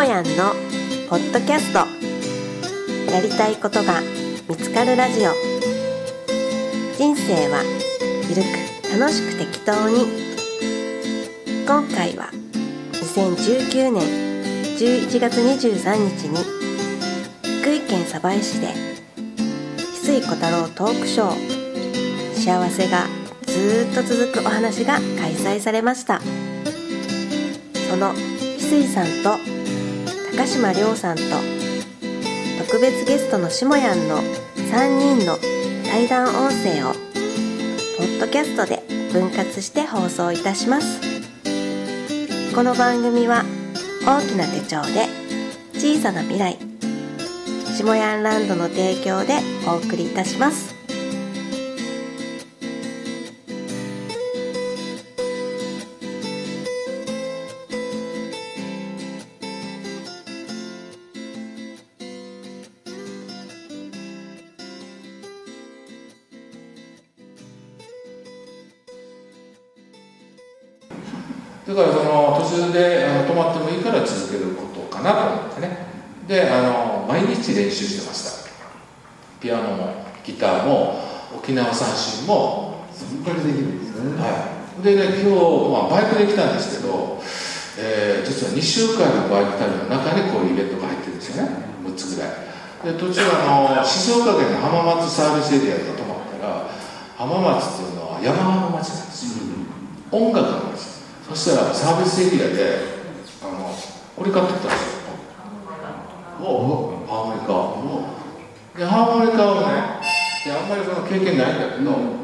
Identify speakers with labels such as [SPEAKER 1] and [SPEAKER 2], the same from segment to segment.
[SPEAKER 1] もやんのポッドキャスト。やりたいことが見つかるラジオ。人生はゆるく楽しく適当に。今回は2019年11月23日に福井県鯖江市で翡翠小太郎トークショー幸せがずっと続くお話が開催されました。その翡翠さんと高島亮さんと特別ゲストのしもやんの3人の対談音声をポッドキャストで分割して放送いたします。この番組は大きな手帳で小さな未来しもやんランドの提供でお送りいたします。
[SPEAKER 2] だからその途中であの止まってもいいから続けることかなと思ってね。であの毎日練習してました。ピアノもギターも沖縄三振も。
[SPEAKER 3] そんなにできるんですね。
[SPEAKER 2] はい。でね今日、まあ、バイクで来たんですけど、えー実は2週間のバイク旅の中にこういうイベントが入ってるんですよね。6つぐらい。で途中あの静岡県の浜松サービスエリアで泊まったら浜松っていうのは山の町なんですよ、音楽の町そしたらサービスエリアであのこれ買ってきたんですよ。おハーモニカでハーモニカをねであんまりその経験ないんだけど、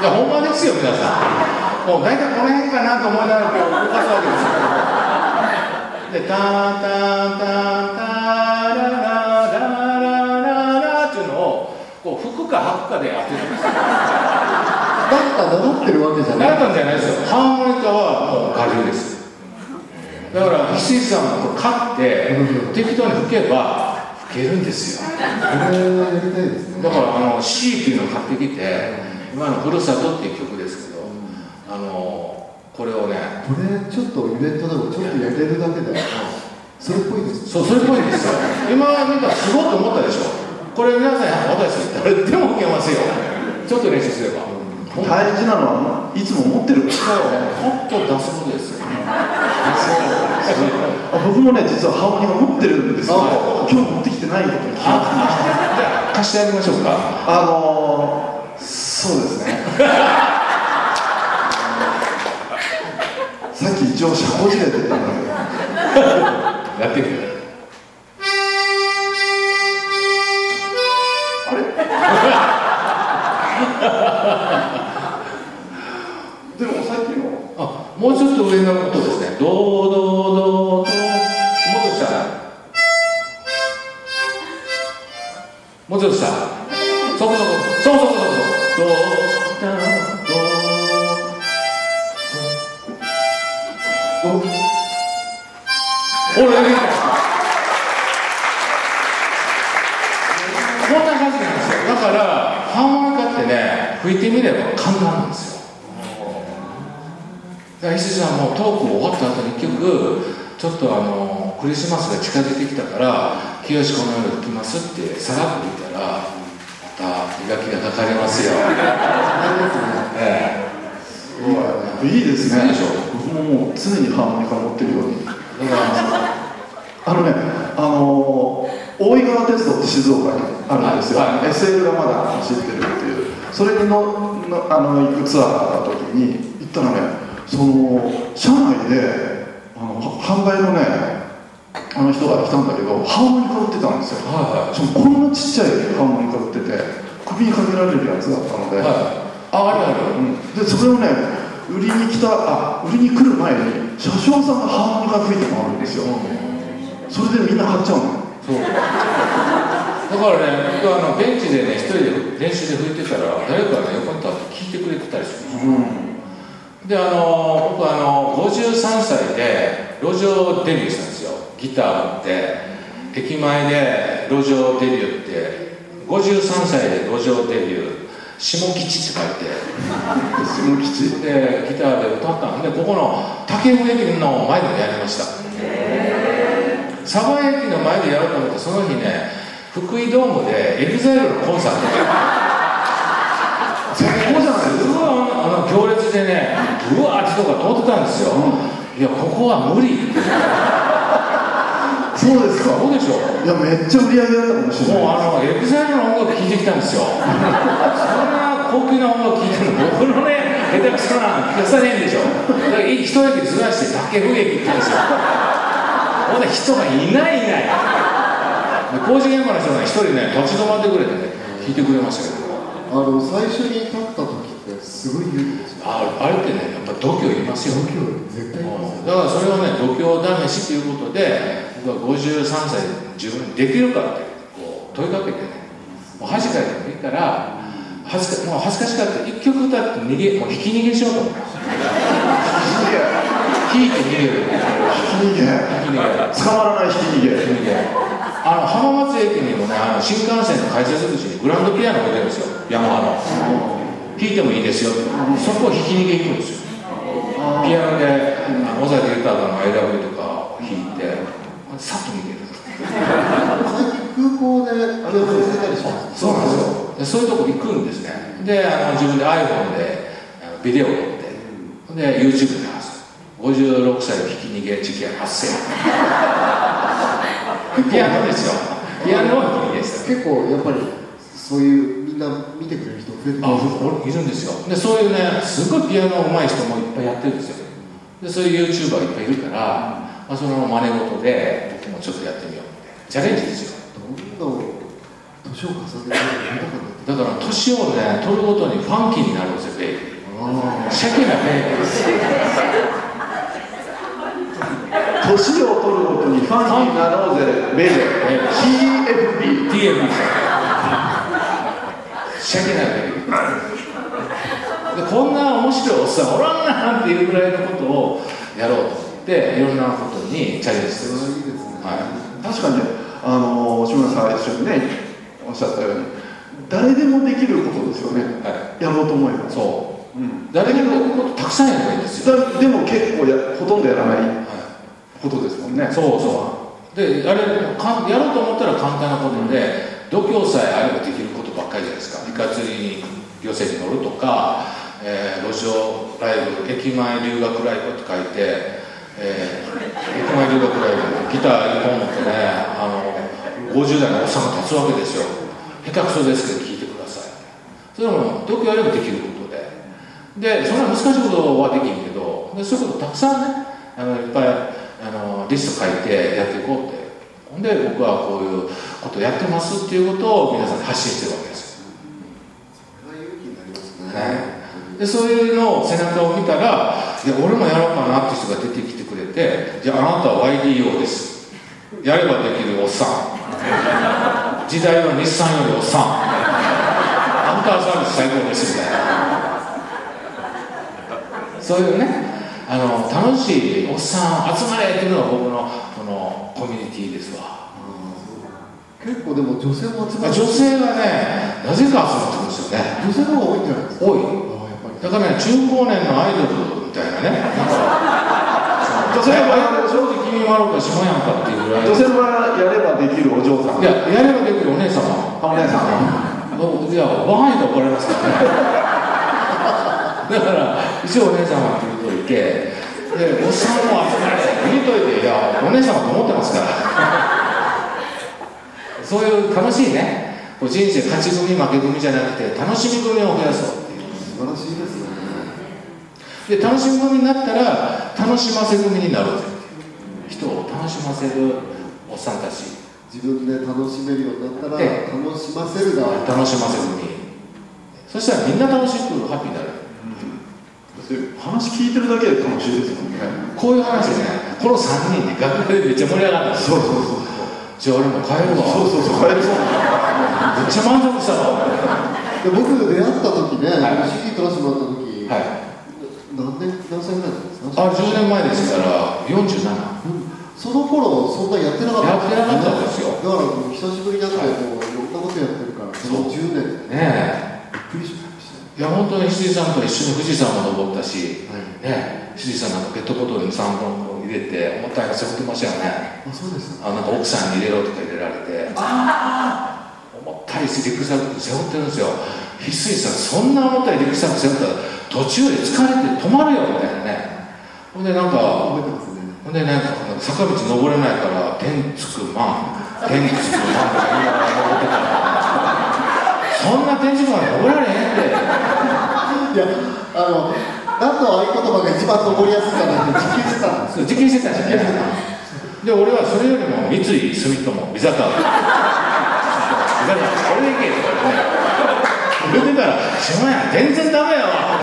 [SPEAKER 3] い
[SPEAKER 2] やほんまですよ皆さんもう大体この辺かなと思いながらこう動かすわけですよでタンタンタンタララララララっていうのをこう吹くか吐くかで当てるんですよ
[SPEAKER 3] 誰か習ってるわけじゃない。
[SPEAKER 2] 習ったんじゃないですよハーモニカはもう我流ですだから翡翠さんも勝って適当に吹けば吹けるんですよ。だからあの C っていうのを買ってきて今の「ふるさと」っていう曲ですけどあのこれをね
[SPEAKER 3] これちょっとイベントでもちょっとやれるだけで、それっぽいです。
[SPEAKER 2] そうそれっぽいんです。よ今見たらすごいと思ったでしょ？これ皆さん私誰でも吹けますよ。ちょっと練習すれば。
[SPEAKER 4] 大事なのはいつも持ってる。
[SPEAKER 2] そう。本当出すことです。よ
[SPEAKER 4] あ僕もね実はハーモニカ持ってるんですけど今日持ってきてないことに気がつきました。
[SPEAKER 2] じゃあ貸してあげましょうか。
[SPEAKER 4] あのー、そうですね。さっき一応しゃこじれてたんだけど
[SPEAKER 2] やってみる。
[SPEAKER 4] あれ？でもさっきの？
[SPEAKER 2] あもうちょっと上の音ですね。ドードードードー。もっと下。もうちょっと下だから石井さんもトーク終わった後に一曲ちょっとあのクリスマスが近づいてきたから「清この夜吹きます」ってさらっと言ったらまた磨きがかかりますよ。え
[SPEAKER 4] すごい。いいですね。僕ももう常にハーモニカ持ってるように。あのね、あのー、大井川鉄道って静岡にあるんですよ、
[SPEAKER 2] はいはい。
[SPEAKER 4] SL がまだ走ってるっていう、それにののあの行くツアーがあった時に行ったらね、その車内であのは販売のね、あの人が来たんだけど、ハーモニカ売ってたんですよ、
[SPEAKER 2] はいはい。
[SPEAKER 4] しかもこんなちっちゃいハーモニカ売ってて、首にかけられるやつだったので、
[SPEAKER 2] はいああるある。
[SPEAKER 4] うん。でそれをね、売りに来たあ売りに来る前に車掌さんがハーモニカ吹いて回るんですよ。それでみんな買っちゃうの。
[SPEAKER 2] そう。だからね僕はあのベンチでね一人で練習で吹いてたら誰かがね横に立って聞いてくれてたりす。るであの僕あの53歳で路上デビューしたんですよ。ギター持って。駅前で路上デビューって53歳で路上デビュー。下吉って書いて。
[SPEAKER 4] 下吉。
[SPEAKER 2] でギターで歌ったんでここの武生駅の前でもやりました。鯖江駅の前でやろうと思ってその日ね福井ドームで EXILE のコンサート。
[SPEAKER 4] 最高じゃないです。
[SPEAKER 2] うでねうわーって人が通ってたんですよ、いやここは無理。
[SPEAKER 4] そうですか。
[SPEAKER 2] そうでしょ。
[SPEAKER 4] いやめっちゃ売り上げだったかもしれ
[SPEAKER 2] もう
[SPEAKER 4] ない
[SPEAKER 2] あのエグザイルの音楽聴いてきたんですよ。そんな高級な音楽聴いてるの僕のね下手くそな聞かさねえんでしょ。だから一駅ずらして武生駅行ったんですよ。ほんで人がいないいない。で工事現場の人がね一人ね立ち止まってくれてね聞いてくれましたけど。
[SPEAKER 3] あの最初に立った時すごい勇気ですよ。
[SPEAKER 2] ああれってねやっぱ度胸いりますよ。
[SPEAKER 3] 度胸絶対います。
[SPEAKER 2] だからそれをね度胸試しということで僕は53歳で自分にできるかってこう問いかけてねもう恥かいてもいいから恥ずかもう恥ずかしかったら一曲歌って逃げもう引き逃げしようと思った。引いて逃げる。
[SPEAKER 4] ひき逃げ。
[SPEAKER 2] 引き逃げ
[SPEAKER 4] 捕まらないひき逃げ。
[SPEAKER 2] 引き逃げあの浜松駅にもねあの新幹線の改札口にグランドピアノ置いてるんですよ。ヤマハの弾いてもいいですよ。そこを引き逃げ行くんですよ。ピアノで尾崎豊の「IW」とかを弾いてさっと逃げる
[SPEAKER 3] 最近空港であれを乗せたりします？
[SPEAKER 2] そうなんですよ。でそういうとこ行くんですね。であの自分で iPhone でビデオを撮ってで YouTube で流す。56歳ひき逃げ事件発生。ピアノですよ。ピアノはひき逃げですよ
[SPEAKER 3] 結構やっぱりそういうな見てくれる人増えて
[SPEAKER 2] いるんですよ。でそういうねすごいピアノ上手い人もいっぱいやってるんですよ。でそういう YouTuber いっぱいいるから、まあ、その真似事で僕もちょっとやってみようチャレンジですよ。
[SPEAKER 3] どんどん年を重ねて
[SPEAKER 2] だから年をね取るごとにファンキーになるんですよベイビー。シャキなベイビー
[SPEAKER 4] 年を取るごとにファンになろうぜベイベー。TFB
[SPEAKER 2] TFB シャキなベイビーでこんな面白いおっさんおらんなっていうぐらいのことをやろうと思っていろんなことにチャレンジしてるんです。
[SPEAKER 3] それはいいですね。
[SPEAKER 2] は
[SPEAKER 4] 確かにねあの志村さん最初にねおっしゃったように誰でもできることですよね。
[SPEAKER 2] い、は
[SPEAKER 4] やろうと思えば
[SPEAKER 2] い、そう。
[SPEAKER 4] うん。
[SPEAKER 2] 誰でもことたくさんやればいいんです。よ、
[SPEAKER 4] だでも結構やほとんどやらない
[SPEAKER 2] は
[SPEAKER 4] ことですもんね。
[SPEAKER 2] い、そうそう。でやれかんやろうと思ったら簡単なことで度胸さえあればできることばっかりじゃないですか。イカ釣りに漁船に乗るとか、えー路上ライブ駅前留学ライブって書いて、えー駅前留学ライブギター1本持ってねあの50代のおっさんが立つわけですよ。下手くそですけど聞いてください。それも度胸あればできることで。でそんな難しいことはできんけどでそういうことたくさんねあのいっぱいあのリスト書いてやっていこうって。で僕はこういうことやってますっていうことを皆さんに発信してるわけです。よ
[SPEAKER 3] それが勇気になりますね。
[SPEAKER 2] ねでそういうのを背中を見たらいや俺もやろうかなって人が出てきてくれてじゃああなたは YDO です。やればできるおっさん。時代は日産よりおっさん。アンカーサービス最高ですみたいな。そういうねあの楽しいおっさん集まれっていうのが僕のこのコミュニティですわ
[SPEAKER 3] 結構でも女性も集まる。
[SPEAKER 2] 女性がねなぜか集まってくるんですよね。
[SPEAKER 3] 女性の方が多いんじゃないですか？
[SPEAKER 2] 多い。
[SPEAKER 3] ああやっぱり。
[SPEAKER 2] だからね中高年のアイドルみたいなね。
[SPEAKER 4] 女性は
[SPEAKER 2] 正直君もあろうかしもやんかっていうぐらい。
[SPEAKER 4] 女性はやればできるお嬢さん。
[SPEAKER 2] いややればできるお姉様。
[SPEAKER 4] あお姉さん
[SPEAKER 2] いや怒られますからね。だから一応お姉様って言うといてでおっさんも集まれ言うといていやお姉様と思ってますからそういう楽しいね。こう人生勝ち組負け組じゃなくて楽しみ組を増やそうっていう。
[SPEAKER 3] 素晴らしいですね。
[SPEAKER 2] で楽しみ組になったら楽しませ組になる人を楽しませるおっさんたち。
[SPEAKER 3] 自分で楽しめるようになったら
[SPEAKER 2] え
[SPEAKER 3] 楽しませる側
[SPEAKER 2] 楽しませ組そしたらみんな楽しくハッピーになる。
[SPEAKER 4] 話聞いてるだけで楽しいですもんね。
[SPEAKER 2] こういう話でねこの3人で楽屋でめっちゃ盛り上がったんですよ
[SPEAKER 4] そうそうそう
[SPEAKER 2] じゃあ俺も帰るわ。
[SPEAKER 4] そうそうそう。帰りそう
[SPEAKER 2] めっちゃ満足したわ
[SPEAKER 3] で僕出会った時ね、
[SPEAKER 2] はい。
[SPEAKER 3] CD 取らせてもらった時、
[SPEAKER 2] はい。
[SPEAKER 3] 何年何歳ぐらいですか？
[SPEAKER 2] あ10年前ですから47
[SPEAKER 3] その頃そんなやってなかった。
[SPEAKER 2] やってなかったですよ。
[SPEAKER 3] だからもう久しぶりになって
[SPEAKER 2] はい
[SPEAKER 3] もういろんなことやってるからその10年。で
[SPEAKER 2] ね
[SPEAKER 3] びっくりしました。
[SPEAKER 2] えいや本当に石井さんと一緒に富士山も登ったし、
[SPEAKER 3] はい。
[SPEAKER 2] ねえ石井さんなんかペットボトルに3本入れて重たいの背負ってましたよね。
[SPEAKER 3] あそうです。
[SPEAKER 2] あなんか奥さんに入れろとか入れられて。ああ重たいリュックサック背負ってるんですよ。翡翠さんそんな重たいリュックサック背負ったら途中で疲れて止まるよみたいなね。ほんでなんかほんでなんか坂道登れないから天つくまん天つくまんとか言いながら登ってたらそんな天竺まで登られへんって。
[SPEAKER 3] いやあの何の合言葉が一番登りやすいかなって実験してたんです
[SPEAKER 2] そう実験してた。んですよねで俺はそれよりも三井住友ビザカービザカーこれで行けとか言ってたら「島や全然ダメやわ」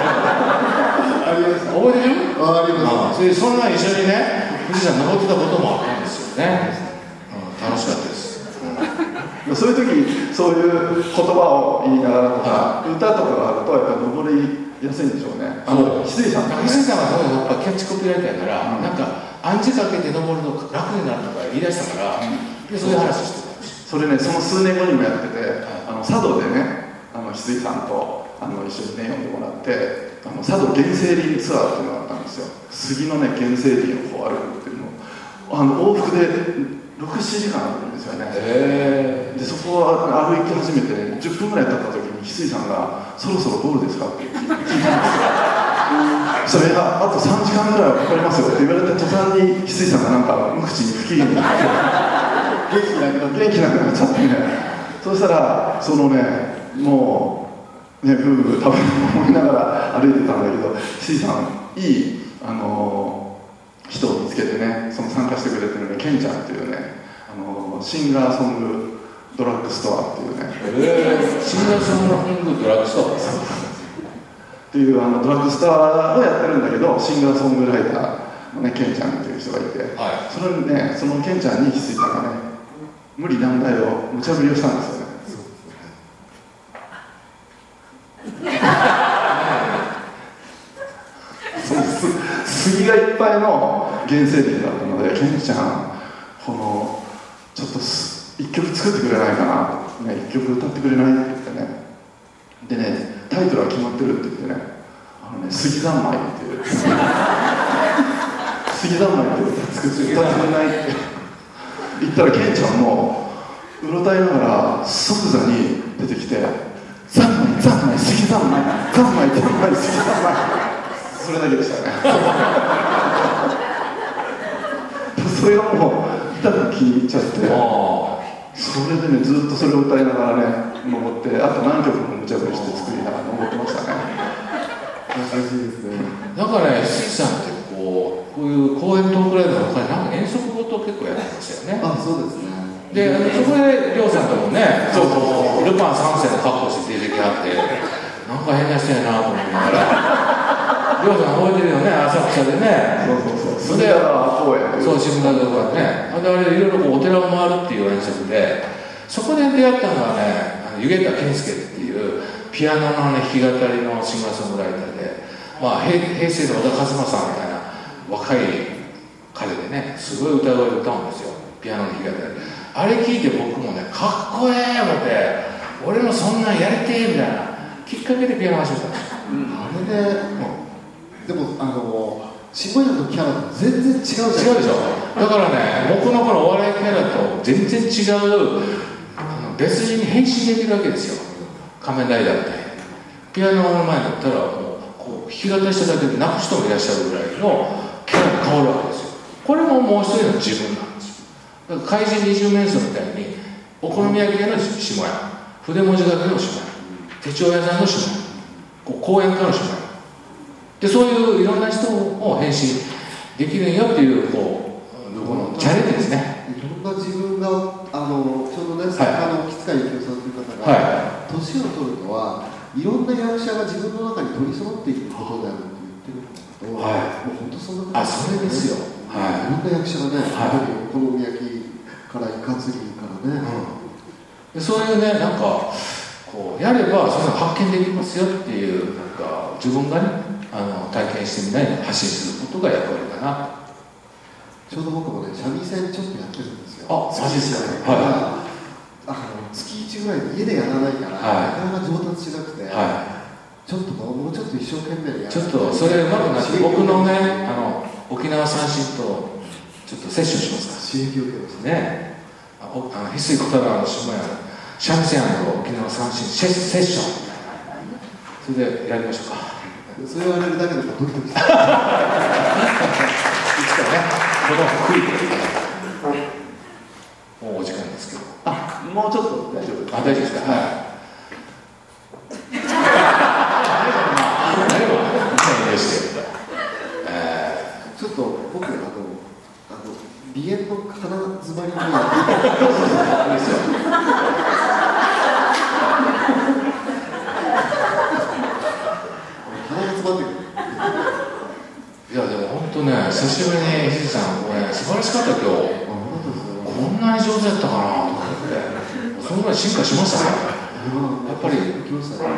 [SPEAKER 3] ありました
[SPEAKER 2] 覚えてる？
[SPEAKER 3] あありま
[SPEAKER 2] あそそんな一緒にね富士山登ってたこともあったんですよね、うん、楽しかったです、
[SPEAKER 4] そういう時そういう言葉を言いながらとか、歌とかがあるとやっぱり登りやすいんでしょうね。あの翡翠さん
[SPEAKER 2] 翡翠さんはやっぱキャッチコピーライターやから、
[SPEAKER 4] うん。
[SPEAKER 2] なんか暗示かけて登るの楽になるとか言い出したから、でそういう話してた。
[SPEAKER 4] それねその数年後にもやってて、あの佐渡でねあの翡翠さんとあの一緒にね読んでもらってあの佐渡原生林ツアーっていうのがあったんですよ。杉のね原生林をこう歩くっていうのを。あの往復で67時間あるんですよね。
[SPEAKER 2] へ
[SPEAKER 4] でそこを歩き始めて10分ぐらい経った時に翡翠さんが「そろそろゴールですか?」って聞いたんですよそれがあと3時間ぐらいはかかりますよ。って言われた途端に翡翠さんがなんか無口に不機嫌になって
[SPEAKER 3] 元気なくなっ
[SPEAKER 4] ちゃってね。そうしたらそのねもうねブーブー食べるの思いながら歩いてたんだけど翡翠さんいいあの人を見つけてねその参加してくれてるねケンちゃんっていうねあのシンガーソングドラッグストアっていうね。
[SPEAKER 2] えシンガーソングドラッグストア
[SPEAKER 4] っていうあのドラッグストアをやってるんだけどシンガーソングライターのねケンちゃんっていう人がいて、
[SPEAKER 2] はい。
[SPEAKER 4] それにねそのケンちゃんに翡翠さんがね無理難題を無茶ぶりをしたんですよね。杉がいっぱいの原生林だったのでケンちゃんこのちょっとす一曲作ってくれないかな、ね、一曲歌ってくれないって言ってね。でねタイトルは決まってるって言ってね。あのね杉三昧っていう。杉三昧って歌って歌ってくれないって。言ったらケンちゃんもうろたえながら即座に出てきて「三昧三昧杉三昧三昧三昧杉三昧」それだけでしたね。それがもう痛く気に入っちゃって。それでねずっとそれを歌いながらね登ってあと何曲も無茶ぶりして作りながら登ってましたね。
[SPEAKER 3] 懐かしいですね。
[SPEAKER 2] あだからね石井さんってこうこういう公演トークライブの他になんか遠足ごと結構やってましたよね。
[SPEAKER 3] あそうですね。
[SPEAKER 2] でそこで亮さんともね
[SPEAKER 4] そうそう
[SPEAKER 2] ルパン三世の格好して出てきはってなんか変な人やなと思いながら亮さん覚えてるよね浅草でね。
[SPEAKER 4] そうそうそう。隅田川公園という
[SPEAKER 2] そう渋谷とかね。あれあれいろいろこうお寺を回るっていう演出でそこで出会ったのがね湯桁健介っていうピアノの、ね、弾き語りのシンガーソングライターで、まあ、平平成の小田和正さんみたいな若い彼でねすごい歌声で歌うんですよ。ピアノの弾き語り。あれ聞いて僕もねかっこええ思って俺もそんなんやりてえみたいなきっかけでピアノ始めた。ん。ですよ
[SPEAKER 3] あれででもあの下屋のキャラと全然違うじゃない
[SPEAKER 2] 違うでしょ？だからね僕のこのお笑いキャラと全然違う別人に変身できるわけですよ。仮面ライダーみたいピアノの前だったらもうこう弾き語りしただけで泣く人もいらっしゃるぐらいのキャラに変わるわけですよ。これももう一人の自分なんですよ。だから怪人二十面相みたいにお好み焼き屋の下屋。筆文字書きの下屋。手帳屋さんの下屋。こう講演家の下屋。でそういういろんな人を変身できるんよっていうこうこのチャレンジですね。
[SPEAKER 3] いろんな自分があのちょうどね作家の木塚幸雄さんという方が、
[SPEAKER 2] は
[SPEAKER 3] 年を取るのはいろんな役者が自分の中に取り揃っていくことであるって言ってるど、
[SPEAKER 2] はい。
[SPEAKER 3] もう本当そんな
[SPEAKER 2] あそれですよ。はい
[SPEAKER 3] いろんな役者がね、
[SPEAKER 2] はい。
[SPEAKER 3] やっぱりお好み焼きからイカ釣りからね、
[SPEAKER 2] でそういうねなんかこうやればそういうの発見できますよっていうなんか自分がねあの体験してみないで発信することが役割かな。
[SPEAKER 3] ちょうど僕もね三味線ちょっとやってるんですよ。
[SPEAKER 2] あマジですか？
[SPEAKER 3] はい。
[SPEAKER 2] は
[SPEAKER 3] あの月1ぐらいで家でやらないから、
[SPEAKER 2] はい。
[SPEAKER 3] なかなか上達しなくて、
[SPEAKER 2] は
[SPEAKER 3] ちょっともうちょっと一生懸命や
[SPEAKER 2] いちょっとそれうまくなって僕のねあの沖縄三振とちょっとセッションしますか？
[SPEAKER 3] 刺激を受けました。
[SPEAKER 2] ね。あおあの翡翠小太郎の下屋三味線沖縄三振セッセッション。それでやりましょうか
[SPEAKER 3] それ言われるだけでもドキドキ。
[SPEAKER 2] いつかねこの福井でもうお時間ですけど
[SPEAKER 4] あもうちょっと。大丈夫です。
[SPEAKER 2] あ、大丈夫ですか。はい。何も、何もして。え
[SPEAKER 3] ちょっと僕あのあの鼻炎の鼻詰まりもやっていた
[SPEAKER 2] ー、いいですよ。
[SPEAKER 3] 鼻が詰まってくる
[SPEAKER 2] いや、でも、本当ね、久しぶりに、ひじさん、これ、素晴らしかった、今日。
[SPEAKER 3] あ本当ですよ
[SPEAKER 2] こんなに上手やったかなと思って。そのぐらい進化しました？ね。やっぱり、
[SPEAKER 3] 来ましたね。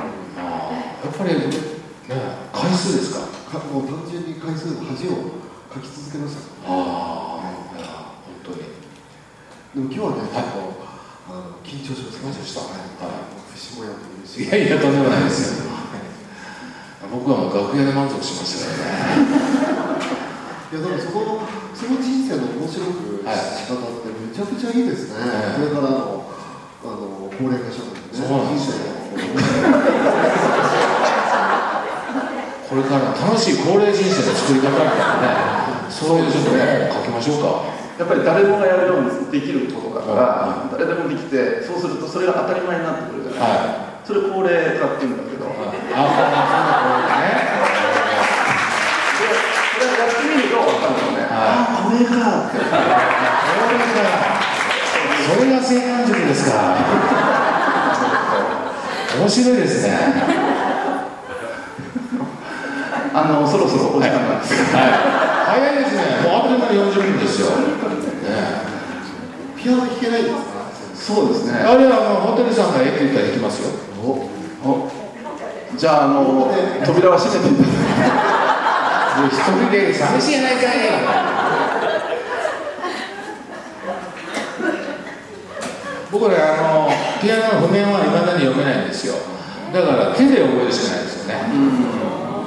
[SPEAKER 2] やっぱり、ね、回数ですか？
[SPEAKER 3] かもう単純に回数恥を書き続けました。
[SPEAKER 2] ああ、いや、本当に。
[SPEAKER 3] でも今日はね、
[SPEAKER 2] はい。
[SPEAKER 3] あの緊張しました。
[SPEAKER 2] 緊張した
[SPEAKER 3] はい
[SPEAKER 2] はいいやいや、とんでもないですよ。僕は楽屋で満足しましたよね。
[SPEAKER 3] いやでもそこのその人生の面白く
[SPEAKER 2] はい。
[SPEAKER 3] 仕方ってめちゃくちゃいいですね、
[SPEAKER 2] はい。
[SPEAKER 3] これからのあの高齢化社会でね
[SPEAKER 2] そうなんですよ
[SPEAKER 3] 人
[SPEAKER 2] これから楽しい高齢人生の作り方みたいなね、そういうちょっと本を書きましょうか。
[SPEAKER 4] やっぱり誰もがやるようにできることだから、誰でもできてそうするとそれが当たり前になってくるじゃない、
[SPEAKER 2] は
[SPEAKER 4] それ高齢化っていうんだけど、
[SPEAKER 2] あ、こんな、そんなこれね。
[SPEAKER 4] やってみると分かるのね、
[SPEAKER 2] は
[SPEAKER 4] あこれかって
[SPEAKER 2] それが性感塾ですか。面白いですね。
[SPEAKER 4] あのそろそろお時間なんですけど、
[SPEAKER 2] はい。早いですね。もうあっという間に40分ですよ。ね。
[SPEAKER 3] ピアノ弾けないんですか？
[SPEAKER 4] そうですね
[SPEAKER 2] あれはあのホテルさんがええって言ったら行きますよ。
[SPEAKER 3] お
[SPEAKER 4] おじゃああの扉は閉めていただいて
[SPEAKER 2] 一人で寂しいやないかい。僕ねあのピアノの譜面はいまだに読めないんですよ。だから手で覚えるしかないですよね、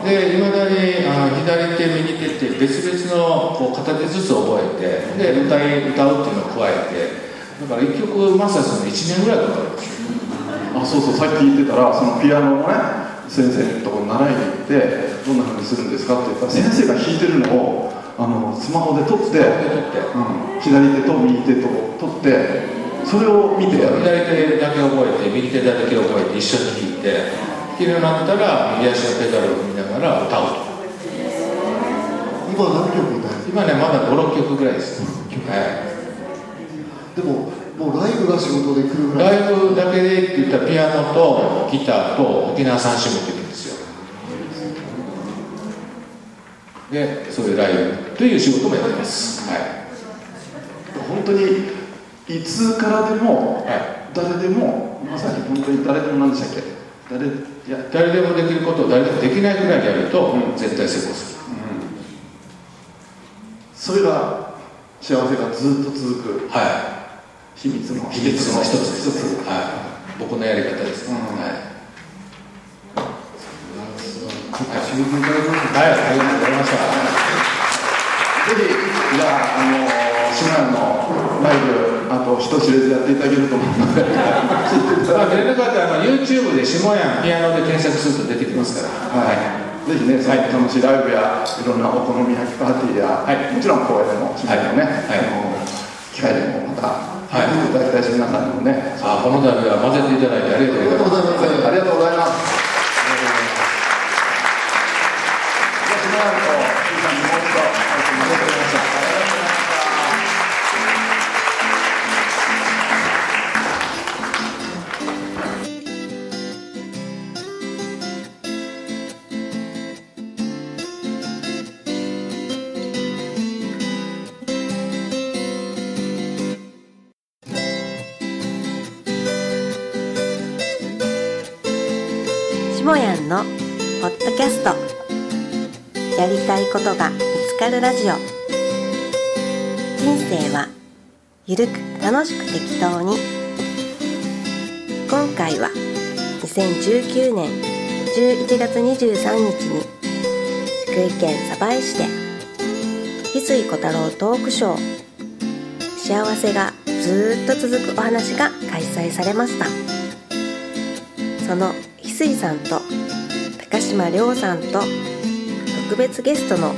[SPEAKER 2] でいまだにあの左手右手って別々のこう片手ずつ覚えてで歌い歌うっていうのを加えてだから一曲マスターするの1年ぐらいかかるんですよ。
[SPEAKER 4] あそうそうさっき言ってたらそのピアノのね先生のところに習いに行ってどんな風にするんですかって言ったら先生が弾いてるのをあのスマホで撮って、
[SPEAKER 2] で撮って。
[SPEAKER 4] うん、左手と右手と撮ってそれを見て
[SPEAKER 2] 左手だけ覚えて右手だけ覚えて一緒に弾いて弾けるようになったら右足のペダルを踏みながら歌うと。
[SPEAKER 3] 今何曲歌える
[SPEAKER 2] 今ねまだ56曲ぐらいです、は
[SPEAKER 3] でももうライブが仕事で来る
[SPEAKER 2] い、
[SPEAKER 3] ぐらい。
[SPEAKER 2] ライブだけでって言ったらピアノとギターと沖縄三振持ってくるんですよ。でそういうライブという仕事もやってます。はい、
[SPEAKER 4] 本当にいつからでも
[SPEAKER 2] は
[SPEAKER 4] 誰でもまさに本当に誰でも何でしたっけ？誰いや
[SPEAKER 2] い、誰でもできることを誰でもできないぐらいやると絶対成功する。
[SPEAKER 4] それが幸せがずっと続く
[SPEAKER 2] は
[SPEAKER 4] 秘密の
[SPEAKER 2] い秘密の一つ。です
[SPEAKER 4] 一つ
[SPEAKER 2] ね、はい、僕のやり方です。ね、
[SPEAKER 4] うん。
[SPEAKER 2] はい。
[SPEAKER 3] ちょっと刺激いただきました
[SPEAKER 2] はい、ありがとうございました。
[SPEAKER 4] ぜひ、じゃあ、あの島根のライブ、あと人知れずやっていただけると思うので、
[SPEAKER 2] まあ、出れなかったら、YouTube で下屋ピアノで検索すると出てきますから。
[SPEAKER 4] はい、ぜひね、最近楽しいライブや、いろんなお好み焼きパーティーや、
[SPEAKER 2] はい。
[SPEAKER 4] もちろん公演でも、島根のね、
[SPEAKER 2] はい。
[SPEAKER 4] あの機会でもまた、
[SPEAKER 2] はい。
[SPEAKER 4] いただきたいし、皆さんにもね、
[SPEAKER 2] あ、この度は混ぜていただいてありがとうございます。
[SPEAKER 3] ありがとうございます
[SPEAKER 1] ラジオ。人生はゆるく楽しく適当に。今回は2019年11月23日に福井県鯖江市で翡翠小太郎トークショー幸せがずっと続くお話が開催されました。その翡翠さんと高島亮さんと特別ゲストの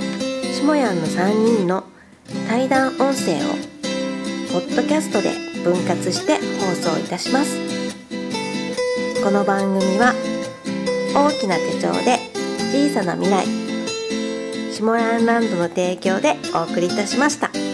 [SPEAKER 1] もやんの3人の対談音声をポッドキャストで分割して放送いたしますこの番組は大きな手帳で小さな未来シモランランドの提供でお送りいたしました。